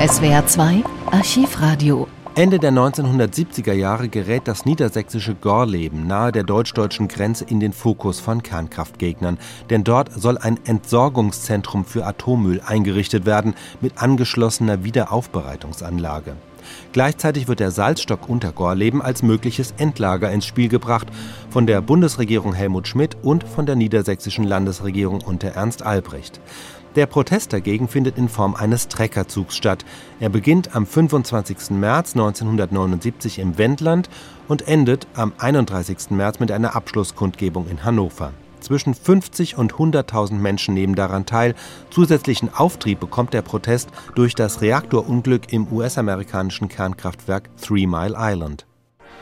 SWR 2 Archivradio Ende der 1970er Jahre gerät das niedersächsische Gorleben nahe der deutsch-deutschen Grenze in den Fokus von Kernkraftgegnern. Denn dort soll ein Entsorgungszentrum für Atommüll eingerichtet werden mit angeschlossener Wiederaufbereitungsanlage. Gleichzeitig wird der Salzstock unter Gorleben als mögliches Endlager ins Spiel gebracht von der Bundesregierung Helmut Schmidt und von der niedersächsischen Landesregierung unter Ernst Albrecht. Der Protest dagegen findet in Form eines Treckerzugs statt. Er beginnt am 25. März 1979 im Wendland und endet am 31. März mit einer Abschlusskundgebung in Hannover. Zwischen 50 und 100.000 Menschen nehmen daran teil. Zusätzlichen Auftrieb bekommt der Protest durch das Reaktorunglück im US-amerikanischen Kernkraftwerk Three Mile Island.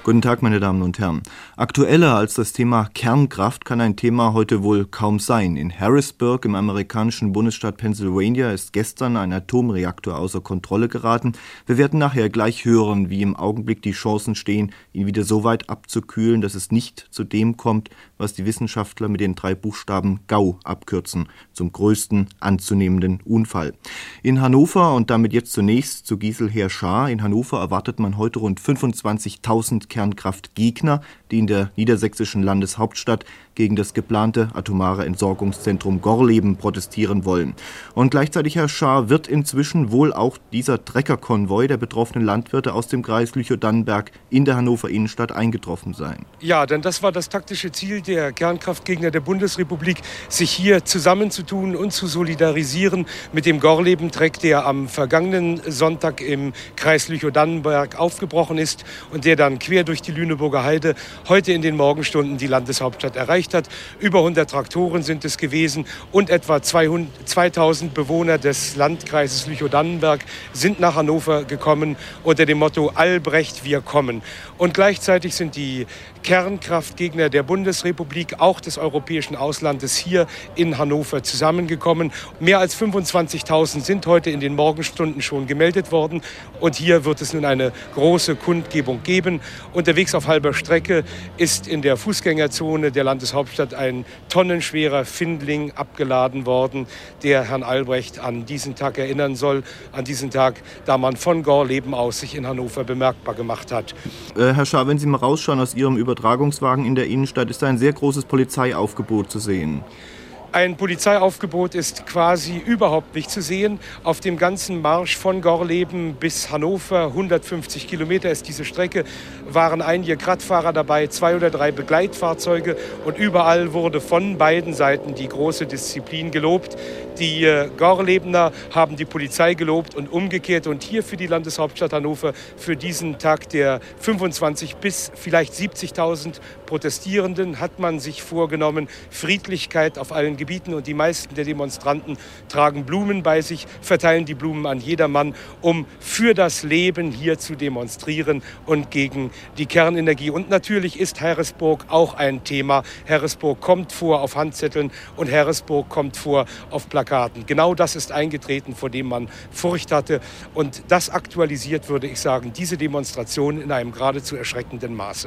Guten Tag, meine Damen und Herren. Aktueller als das Thema Kernkraft kann ein Thema heute wohl kaum sein. In Harrisburg im amerikanischen Bundesstaat Pennsylvania ist gestern ein Atomreaktor außer Kontrolle geraten. Wir werden nachher gleich hören, wie im Augenblick die Chancen stehen, ihn wieder so weit abzukühlen, dass es nicht zu dem kommt, was die Wissenschaftler mit den drei Buchstaben GAU abkürzen, zum größten anzunehmenden Unfall. In Hannover und damit jetzt zunächst zu Gisel Herr In Hannover erwartet man heute rund 25.000 Kernkraftgegner, die in der niedersächsischen Landeshauptstadt gegen das geplante atomare Entsorgungszentrum Gorleben protestieren wollen. Und gleichzeitig, Herr Schaar, wird inzwischen wohl auch dieser Treckerkonvoi der betroffenen Landwirte aus dem Kreis Lüchow-Dannenberg in der Hannover Innenstadt eingetroffen sein. Ja, denn das war das taktische Ziel der Kernkraftgegner der Bundesrepublik, sich hier zusammenzutun und zu solidarisieren mit dem Gorleben-Treck, der am vergangenen Sonntag im Kreis Lüchow-Dannenberg aufgebrochen ist und der dann quer durch die Lüneburger Heide heute in den Morgenstunden die Landeshauptstadt erreicht hat. Über 100 Traktoren sind es gewesen und etwa 200, 2000 Bewohner des Landkreises Lüchow-Dannenberg sind nach Hannover gekommen unter dem Motto Albrecht, wir kommen. Und gleichzeitig sind die Kernkraftgegner der Bundesrepublik, auch des europäischen Auslandes, hier in Hannover zusammengekommen. Mehr als 25.000 sind heute in den Morgenstunden schon gemeldet worden. Und hier wird es nun eine große Kundgebung geben. Unterwegs auf halber Strecke ist in der Fußgängerzone der Landeshauptstadt ein tonnenschwerer Findling abgeladen worden, der Herrn Albrecht an diesen Tag erinnern soll. An diesen Tag, da man von Gorleben aus sich in Hannover bemerkbar gemacht hat. Äh, Herr Schaar, wenn Sie mal rausschauen aus Ihrem Über Übertragungswagen in der Innenstadt ist ein sehr großes Polizeiaufgebot zu sehen. Ein Polizeiaufgebot ist quasi überhaupt nicht zu sehen. Auf dem ganzen Marsch von Gorleben bis Hannover, 150 Kilometer ist diese Strecke, waren einige Kraftfahrer dabei, zwei oder drei Begleitfahrzeuge und überall wurde von beiden Seiten die große Disziplin gelobt. Die äh, Gorlebener haben die Polizei gelobt und umgekehrt. Und hier für die Landeshauptstadt Hannover für diesen Tag der 25 bis vielleicht 70.000 Protestierenden hat man sich vorgenommen, Friedlichkeit auf allen Gebieten. Und die meisten der Demonstranten tragen Blumen bei sich, verteilen die Blumen an jedermann, um für das Leben hier zu demonstrieren und gegen die Kernenergie. Und natürlich ist Harrisburg auch ein Thema. Harrisburg kommt vor auf Handzetteln und Harrisburg kommt vor auf Plakaten. Genau das ist eingetreten, vor dem man Furcht hatte. Und das aktualisiert, würde ich sagen, diese Demonstration in einem geradezu erschreckenden Maße.